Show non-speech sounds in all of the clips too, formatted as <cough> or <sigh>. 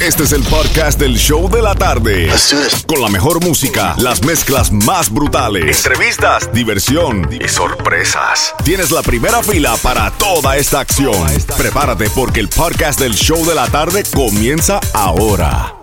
Este es el podcast del show de la tarde. Con la mejor música, las mezclas más brutales, entrevistas, diversión y sorpresas. Tienes la primera fila para toda esta acción. Prepárate porque el podcast del show de la tarde comienza ahora.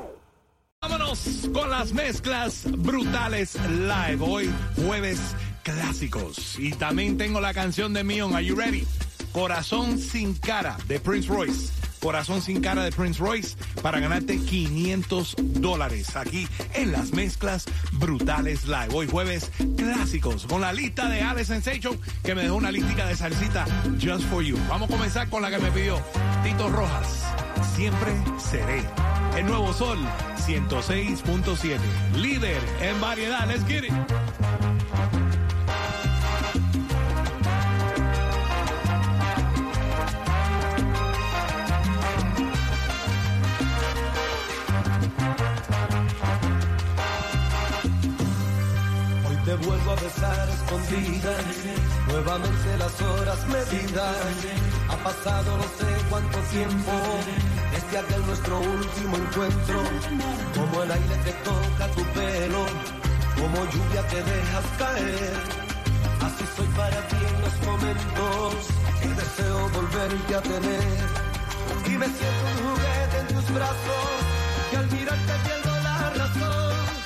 Vámonos con las mezclas brutales live. Hoy jueves clásicos. Y también tengo la canción de Mion. Are you ready? Corazón sin cara de Prince Royce. Corazón sin cara de Prince Royce para ganarte 500 dólares aquí en las mezclas brutales live. Hoy jueves clásicos con la lista de Alex Sensation que me dejó una listica de salsita just for you. Vamos a comenzar con la que me pidió Tito Rojas. Siempre seré. El nuevo sol 106.7. Líder en variedad. Let's get it. Te vuelvo a besar escondida, nuevamente las horas medidas. Ha pasado no sé cuánto tiempo desde aquel nuestro último encuentro. Como el aire que toca tu pelo, como lluvia que dejas caer. Así soy para ti en los momentos que deseo volverte a tener. Y me siento un juguete en tus brazos, que al mirarte pierdo la razón.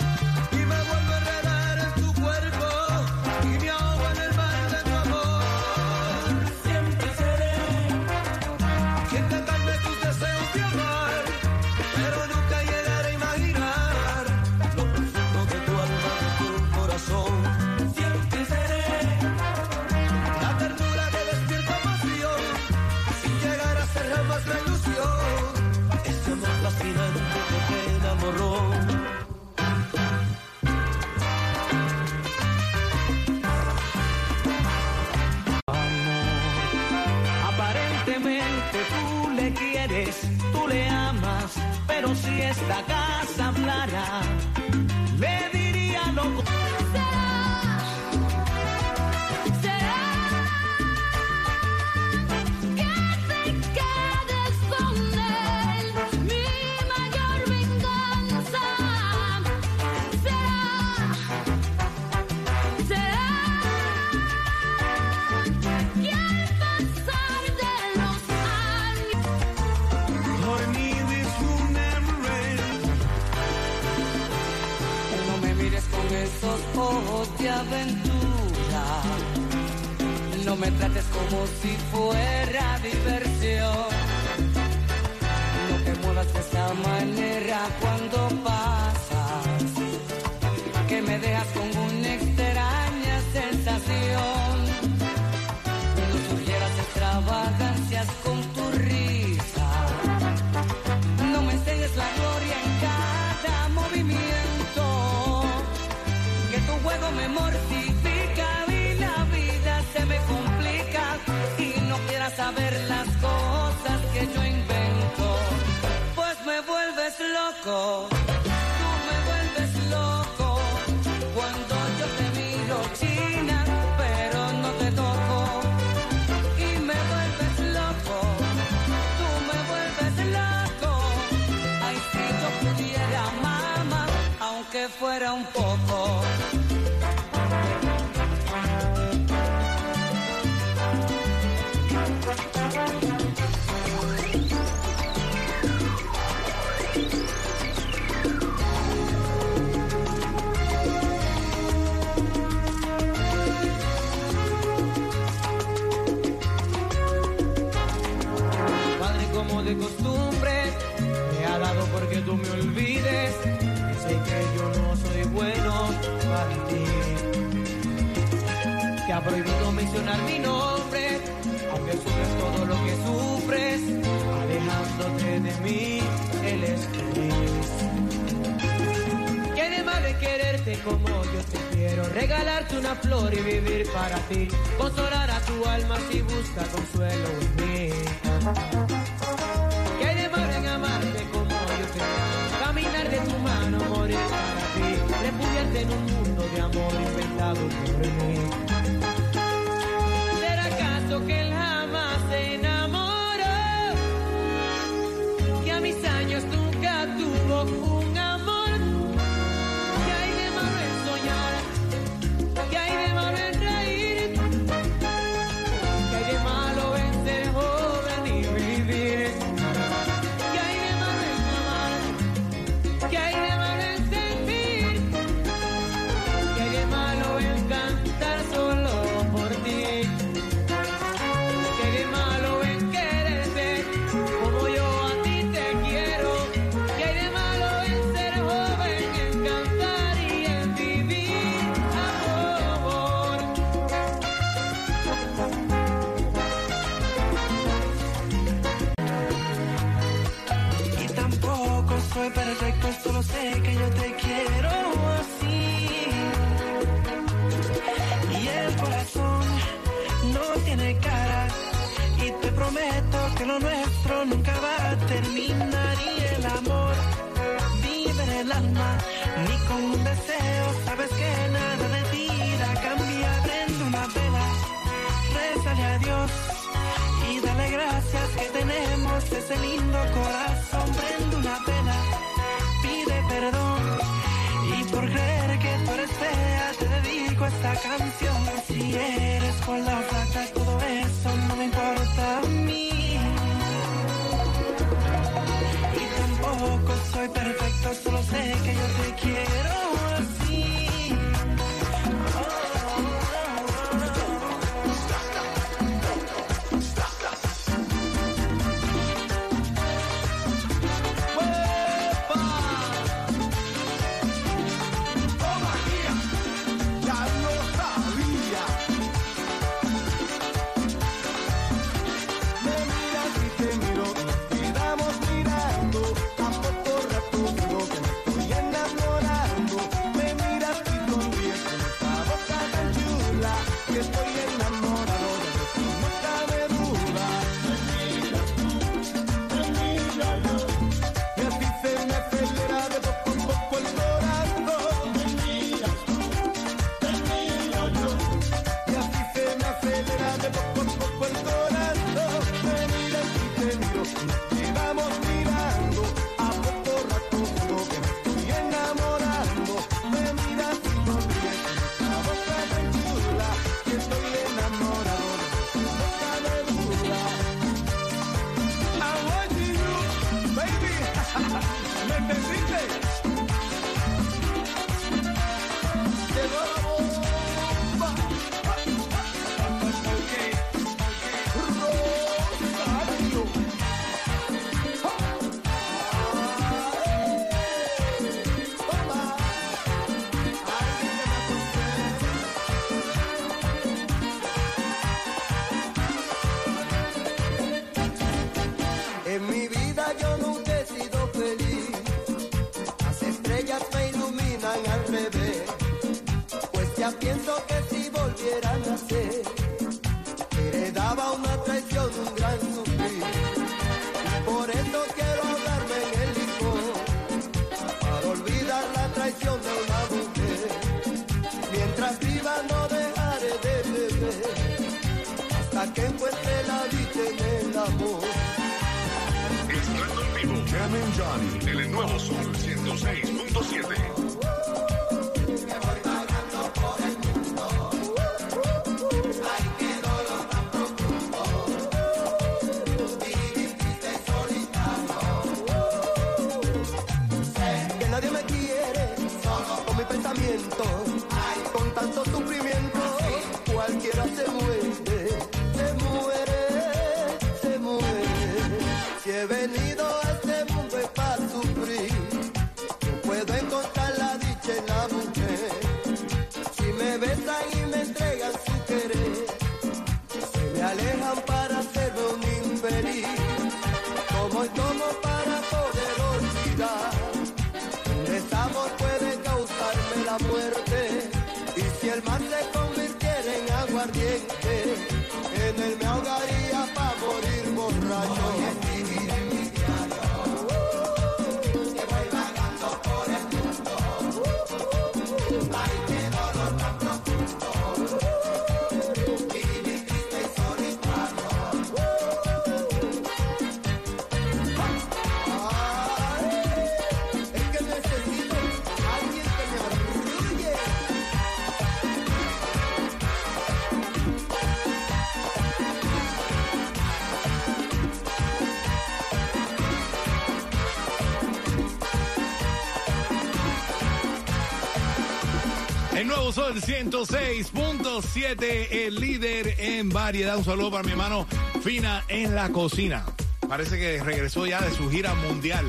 Aparentemente tú le quieres, tú le amas, pero si esta casa hablara, le diría lo No me trates como si fuera diversión. No te muevas de esa manera Tú me vuelves loco. Cuando yo te miro china, pero no te toco. Y me vuelves loco. Tú me vuelves loco. Ay, si yo pudiera, mamá, aunque fuera un poco. Tú me olvides. Y sé que yo no soy bueno para ti. Que ha prohibido mencionar mi nombre, aunque sufres todo lo que sufres, alejándote de mí, él es feliz. ¿Qué de quererte como yo te quiero? Regalarte una flor y vivir para ti. Consolar a tu alma si busca consuelo en mí. Inventado por mí. la plata, todo eso no me importa a mí. Y tampoco soy perfecto, solo sé traición de una mujer. Mientras viva no dejaré de beber hasta que encuentre la vida en el amor. Estando en vivo, Carmen Johnny, en el nuevo Sol 106.7. champán se convirtiera en aguardiente. 106.7, el líder en variedad. Un saludo para mi hermano Fina en la cocina. Parece que regresó ya de su gira mundial.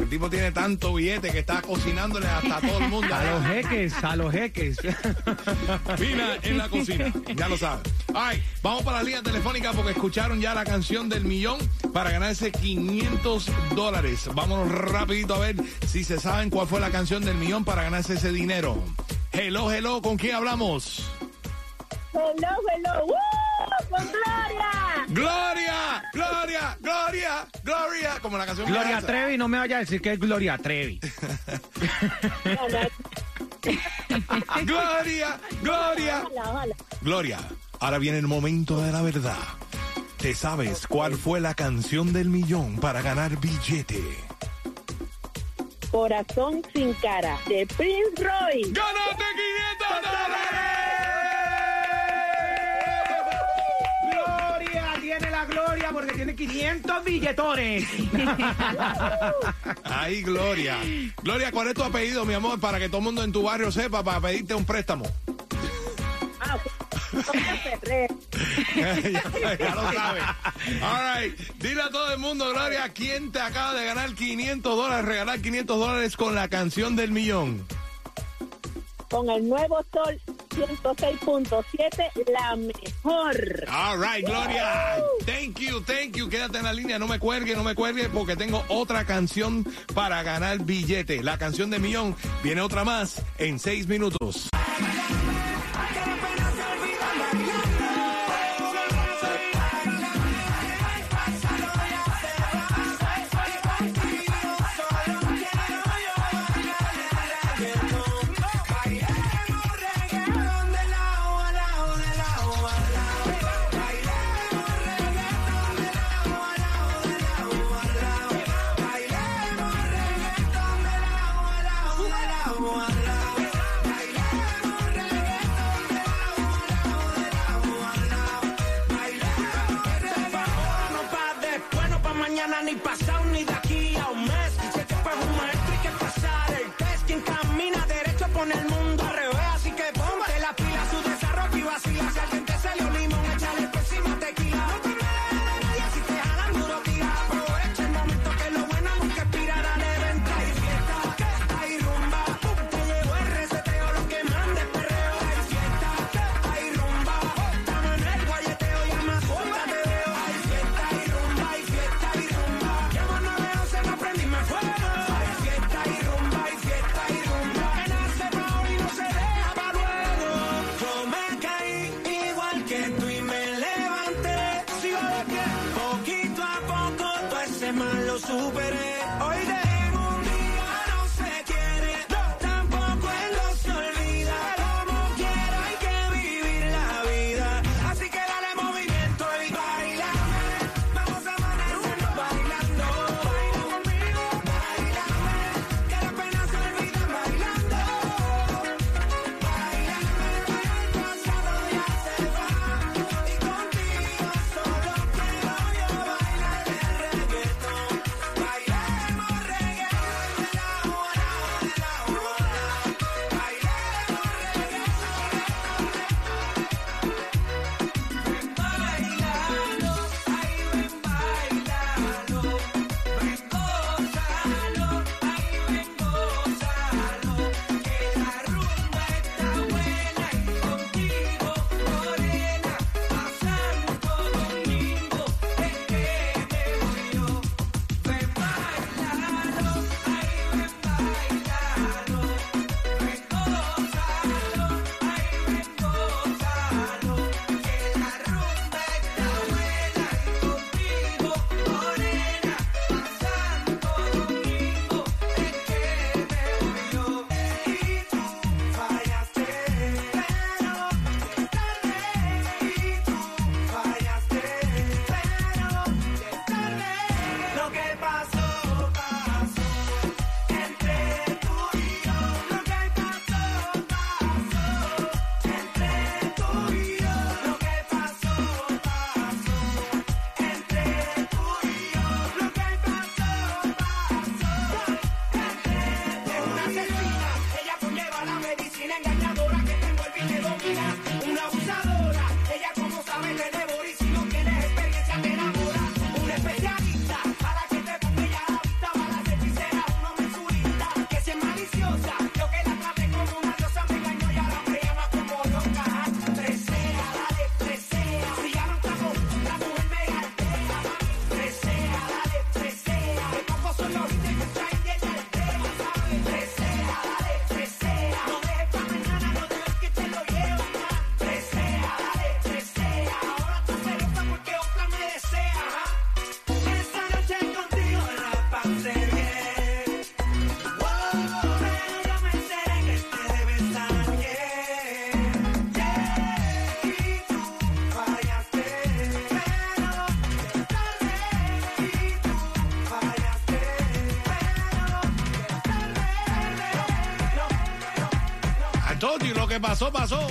El tipo tiene tanto billete que está cocinándole hasta todo el mundo. <laughs> A los jeques, a los jeques. <laughs> Fina en la cocina, ya lo sabes. Ay, vamos para la línea telefónica porque escucharon ya la canción del millón para ganarse 500 dólares. Vámonos rapidito a ver si se saben cuál fue la canción del millón para ganarse ese dinero. Hello, hello, ¿con quién hablamos? Hello, hello. ¡Woo! ¡Con Gloria! Gloria, Gloria, Gloria, Gloria, como la canción Gloria. Trevi, no me vaya a decir que es Gloria Trevi. <laughs> Gloria, Gloria. Ojalá, ojalá. Gloria, ahora viene el momento de la verdad. ¿Te sabes cuál fue la canción del millón para ganar billete? Corazón sin cara, de Prince Roy. ¡Ganaste 500 dólares! Gloria, tiene la gloria porque tiene 500 billetones. <laughs> Ay, Gloria. Gloria, ¿cuál es tu apellido, mi amor? Para que todo el mundo en tu barrio sepa, para pedirte un préstamo. Ah, <laughs> ya lo sabes. All right. Dile a todo el mundo, Gloria, ¿quién te acaba de ganar 500 dólares, regalar 500 dólares con la canción del millón? Con el nuevo Sol 106.7, la mejor. All right, Gloria. Thank you, thank you. Quédate en la línea, no me cuelgue, no me cuelgue, porque tengo otra canción para ganar billete. La canción de millón viene otra más en seis minutos. Que pasó, pasó.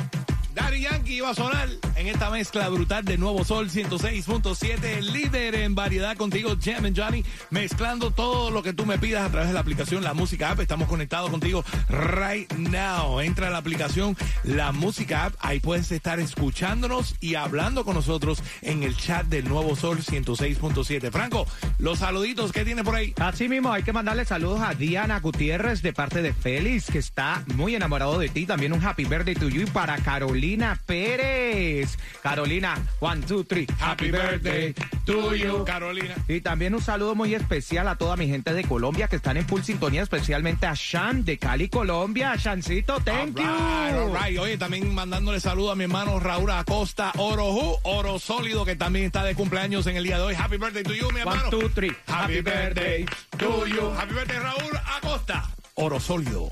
Daddy Yankee iba a sonar en esta mezcla brutal de Nuevo Sol 106.7, el líder en variedad contigo, Jam and Johnny, mezclando todo lo que tú me pidas a través de la aplicación La Música App. Estamos conectados contigo right now. Entra a la aplicación La Música App, ahí puedes estar escuchándonos y hablando con nosotros en el chat del Nuevo Sol 106.7. Franco, los saluditos que tiene por ahí. Así mismo, hay que mandarle saludos a Diana Gutiérrez de parte de Félix, que está muy enamorado de ti. También un happy birthday to you y para Carolina Pérez. Carolina, one, two, three. Happy birthday to you, Carolina. Y también un saludo muy especial a toda mi gente de Colombia que están en full sintonía, especialmente a Shan de Cali, Colombia. Shancito, thank All right, you. all right. Oye, también mandándole saludo a mi hermano Raúl Acosta Oroju, Oro Sólido, que también está de cumpleaños en el día de hoy. Happy birthday to you, mi hermano. One, two, three. Happy birthday to you. Happy birthday, Raúl Acosta. Oro Sólido.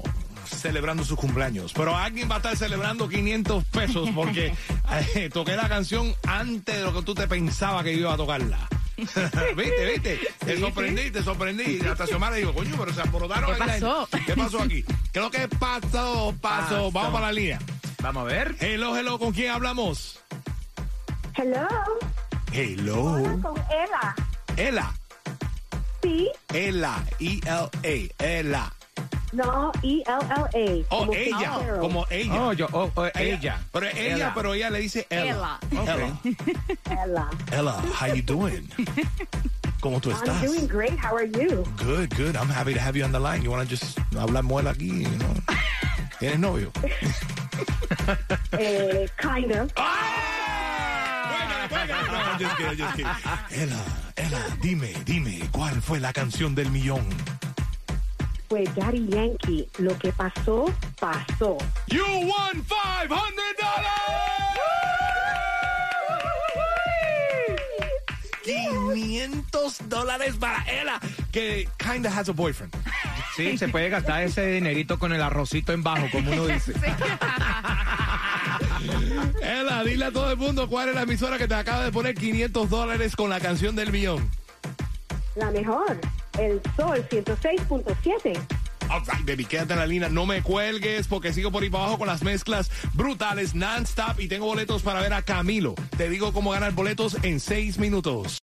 Celebrando sus cumpleaños. Pero alguien va a estar celebrando 500 pesos porque eh, toqué la canción antes de lo que tú te pensabas que iba a tocarla. <laughs> ¿Viste, viste? Te sorprendí, te sorprendí. Hasta Xiomara dijo, coño, pero se alborotaron. ¿Qué pasó? ¿Qué pasó aquí? Creo que pasó, pasó. Pasó. Vamos para la línea. Vamos a ver. Hello, hello, ¿con quién hablamos? Hello, Hello. con Ela. Ela. Sí, Ela. E-L-A. Ela. No, E-L-L-A. Oh, como ella. Fitzgerald. Como ella. Oh, yo, oh, oh, ella. Pero ella, Ela. pero ella le dice Ella. Ella. Ela. Ella, how you doing? <laughs> ¿Cómo tú I'm estás? doing great. How are you? Good, good. I'm happy to have you on the line. You want to just hablar muela aquí, you know? ¿Tienes novio? <laughs> Eh, kind of. Juégale. No, I'm just kidding, just kidding. Ella, Ella, dime, dime, ¿cuál fue la canción del millón? Pues Daddy Yankee, lo que pasó, pasó. You won $500! 500 dólares para Ella, que kinda has a boyfriend. Sí, se puede gastar ese dinerito con el arrocito en bajo, como uno dice. <laughs> Ella, dile a todo el mundo cuál es la emisora que te acaba de poner 500 dólares con la canción del millón. La mejor. El Sol 106.7. All right, baby, quédate en la línea, no me cuelgues porque sigo por ahí para abajo con las mezclas brutales non-stop y tengo boletos para ver a Camilo. Te digo cómo ganar boletos en seis minutos.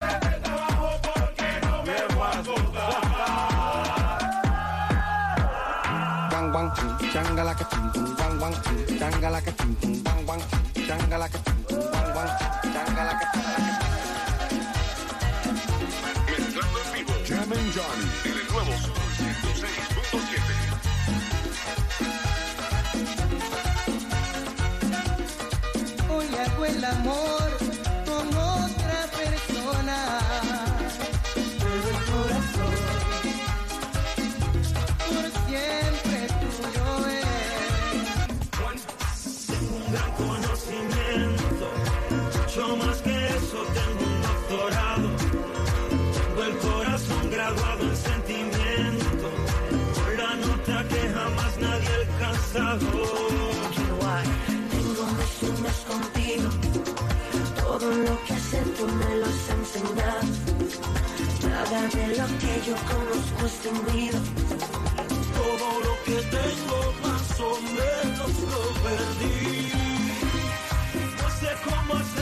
Johnny. En el nuevo Sol 106.7. Hoy hago el amor alcanzado. Tengo mis sueños contigo. Todo lo que hacer tú me lo has enseñado. Nada de lo que yo conozco es fingido. Todo lo que tengo más o menos lo perdí. No sé cómo hacer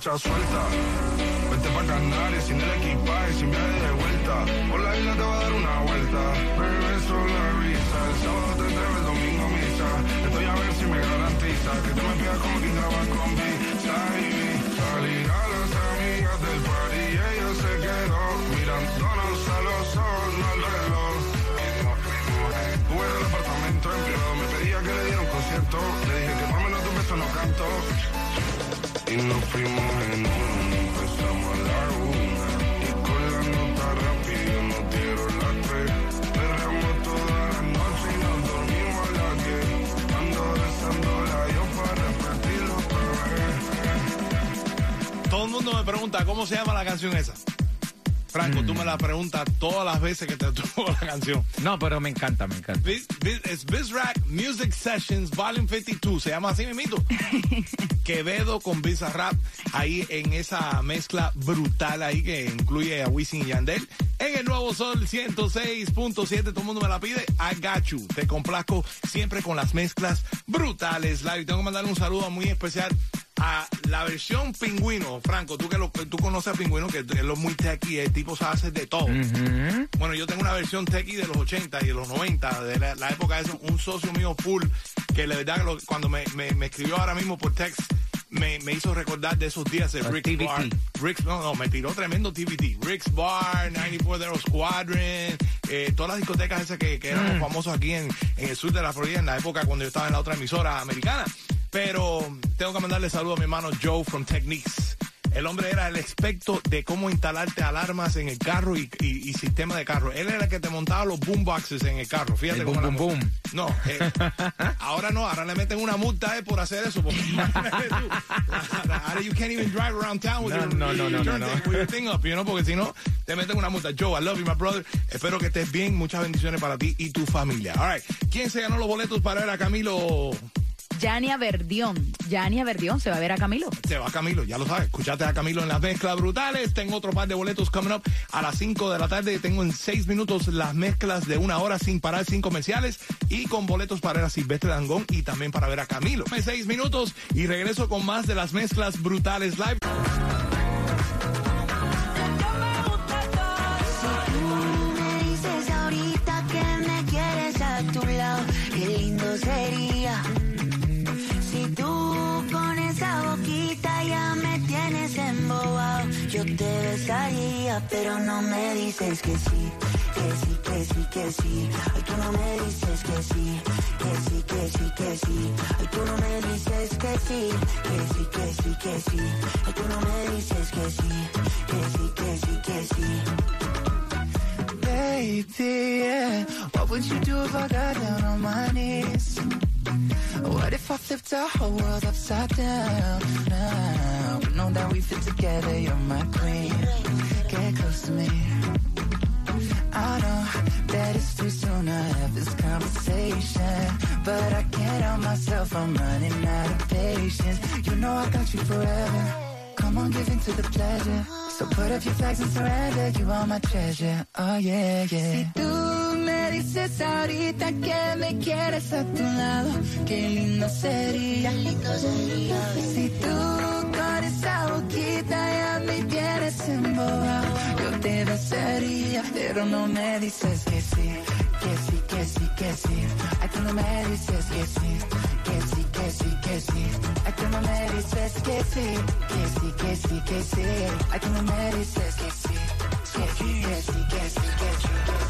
Guacha, suelta. Vete pa' Canarias sin el equipaje, sin viaje de vuelta. Por la isla te va a dar una vuelta. Bebé, solo avisa. El sábado te entrego, el domingo misa. Estoy a ver si me garantiza que te me pidas como quien graba con visa. Salir a las amigas del party y ella se quedó mirándonos a los ojos, no al reloj. Tuve el apartamento en privado, me pedía que le diera un concierto. Le dije que menos de un beso no canto. Y nos fuimos en uno, empezamos a la una. Y con la nota rápido nos dieron las tres. Perreamos toda la noche y nos dormimos a las diez. Ando besándola yo para repetirlo otra vez. Todo el mundo me pregunta cómo se llama la canción esa. Franco, tú me la preguntas todas las veces que te <laughs> toco la canción. No, pero me encanta, me encanta. Biz- Biz- Es Bizrack Music Sessions Volume 52. Se llama así mismito. <laughs> Quevedo con Bizarrap ahí en esa mezcla brutal ahí que incluye a Wisin y Yandel. En el nuevo Sol 106.7, todo el mundo me la pide. I got you. Te complazco siempre con las mezclas brutales. Live. Tengo que mandar un saludo muy especial a la versión pingüino. Franco, tú que lo, tú conoces a pingüino, que es lo muy techy, el tipo se hace de todo. Bueno, yo tengo una versión techie de los 80 y de los 90, de la, la época de eso, un socio mío full, que la verdad que lo- cuando me, me, me escribió ahora mismo por text, me, me hizo recordar de esos días de Rick's TVT. Bar. Rick's, no, no, me tiró tremendo TVT. Rick's Bar, 94 Zero Squadron, eh, todas las discotecas esas que, que éramos famosos aquí en, en el sur de la Florida en la época cuando yo estaba en la otra emisora americana. Pero tengo que mandarle saludo a mi hermano Joe from Techniques. El hombre era el experto de cómo instalarte alarmas en el carro y, y- y sistema de carro. Él era el que te montaba los boomboxes en el carro. Fíjate El cómo boom, boom, boom. No, eh, <laughs> ahora no, ahora le meten una multa eh, por hacer eso. Porque <laughs> ahora you can't even drive around town with No, your, no, no, no, your no. with your thing up, you know, porque si no, te meten una multa. Joe, I love you, my brother. Espero que estés bien. Muchas bendiciones para ti y tu familia. All right. ¿Quién se ganó los boletos para ver a Camilo? Yania Verdión. Yania Verdión se va a ver a Camilo. Se va Camilo, ya lo sabes. Escuchate a Camilo en las mezclas brutales. Tengo otro par de boletos coming up a las 5 de la tarde. Tengo en 6 minutos las mezclas de una hora sin parar, sin comerciales. Y con boletos para ver a Silvestre Dangón y también para ver a Camilo. En 6 minutos y regreso con más de las mezclas brutales live. Besaría, pero no me dices que sí, que sí, que sí, que sí. Ay, tú no me dices que sí, que sí, que sí, que sí. Ay, tú no me dices que sí, que sí, que sí, que sí. Ay, tú no me dices que sí, que sí, que sí, que sí. Baby, yeah. What would you do if I got down on my knees? What if I flipped the whole world upside down? Now, we know that we fit together, you're my queen. Get close to me. I know that it's too soon to have this conversation, but I can't help myself, I'm running out of patience. You know I got you forever. Come on, give in to the pleasure. So put up your flags and surrender. You are my treasure. Oh yeah, yeah. Me dices ahorita que me quieres a tu lado, qué lindo sería. Qué lindo sería. Si tú con esa boquita ya me tienes embobado, yo te desearía, pero no me dices que sí, que sí, que sí, que sí. Ay, tú no me dices que sí, que sí, que sí, que sí. Ay, tú no me dices que sí, que sí, que sí, que sí. Ay, tú no me dices que sí, que sí, que sí, que sí, que sí.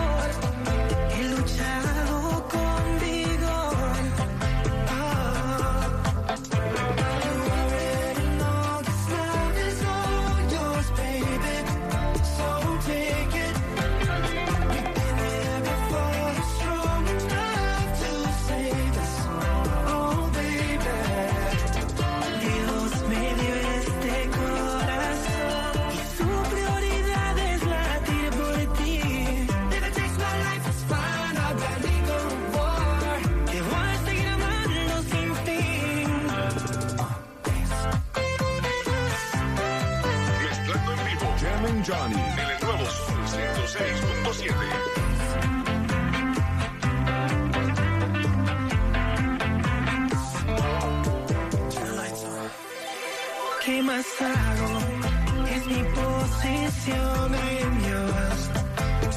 posición en Dios.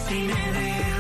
Si me dejas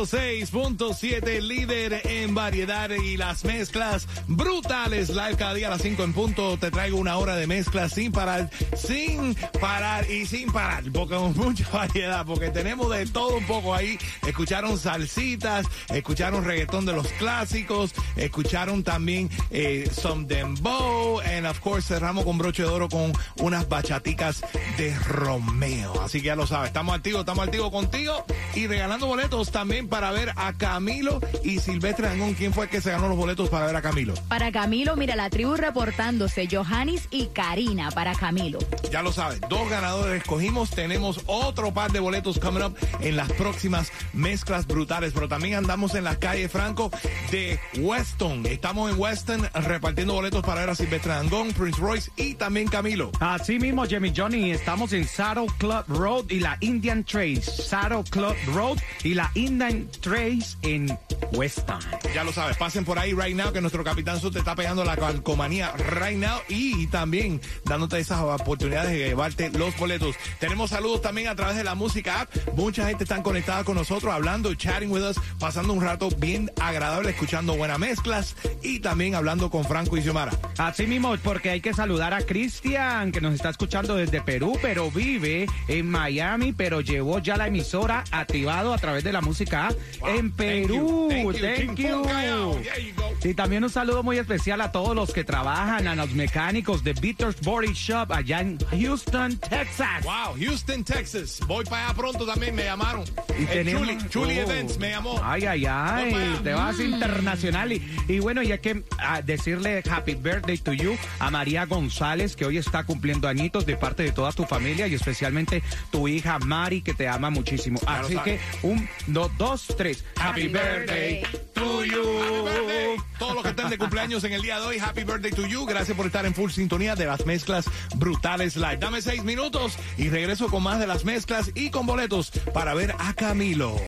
106.7, líder en variedad y las mezclas Live cada día a las 5 en punto. Te traigo una hora de mezclas sin parar, sin parar y sin parar. Porque con mucha <laughs> variedad, porque tenemos de todo un poco ahí. Escucharon salsitas, escucharon reggaetón de los clásicos, escucharon también eh, some dembow, and of course cerramos con broche de oro con unas bachaticas de Romeo. Así que ya lo sabes, estamos activos, estamos activos contigo y regalando boletos también para ver a Camilo y Silvestre Dangón. ¿Quién fue el que se ganó los boletos para ver a Camilo, mira, la tribu reportándose, Johannis y Karina para Camilo. Ya lo sabes, dos ganadores escogimos. Tenemos otro par de boletos coming up en las próximas mezclas brutales. Pero también andamos en las calles Franco de Weston. Estamos en Weston repartiendo boletos para ver a Silvestre Dangón, Prince Royce y también Camilo. Así mismo, Jimmy Johnny, estamos en Saddle Club Road y la Indian Trace. Saddle Club Road y la Indian Trace en Weston. Ya lo sabes, pasen por ahí right now que nuestro capitán Su te está pegando la calcomanía right now y también dándote esas oportunidades de llevarte los boletos. Tenemos saludos también a través de la música app. Mucha gente está conectada con nosotros, hablando, chatting with us, pasando un rato bien agradable, escuchando buenas mezclas y también hablando con Franco y Xiomara. Así mismo, porque hay que saludar a Cristian, que nos está escuchando desde Perú, pero vive en Miami, pero llevó ya la emisora activado a través de la música app en Perú. Thank you, Thank. Y también un saludo muy especial a todos los que trabajan, a los mecánicos de Beaters Body Shop allá en Houston, Texas. Wow, Houston, Texas. Voy para allá pronto también, me llamaron. Y El tenemos- Chuli, Chuli Oh. Events me llamó. Ay, ay, ay, te vas Mm. internacional. Y, y bueno, y hay que ah, decirle happy birthday to you a María González, que hoy está cumpliendo añitos de parte de toda tu familia y especialmente tu hija Mari, que te ama muchísimo. Lo Así sabes. que un, dos, dos, tres. Happy, birthday to you. Happy birthday. Todos los que estén de cumpleaños en el día de hoy, happy birthday to you. Gracias por estar en full sintonía de las mezclas brutales live. Dame seis minutos y regreso con más de las mezclas y con boletos para ver a Camilo.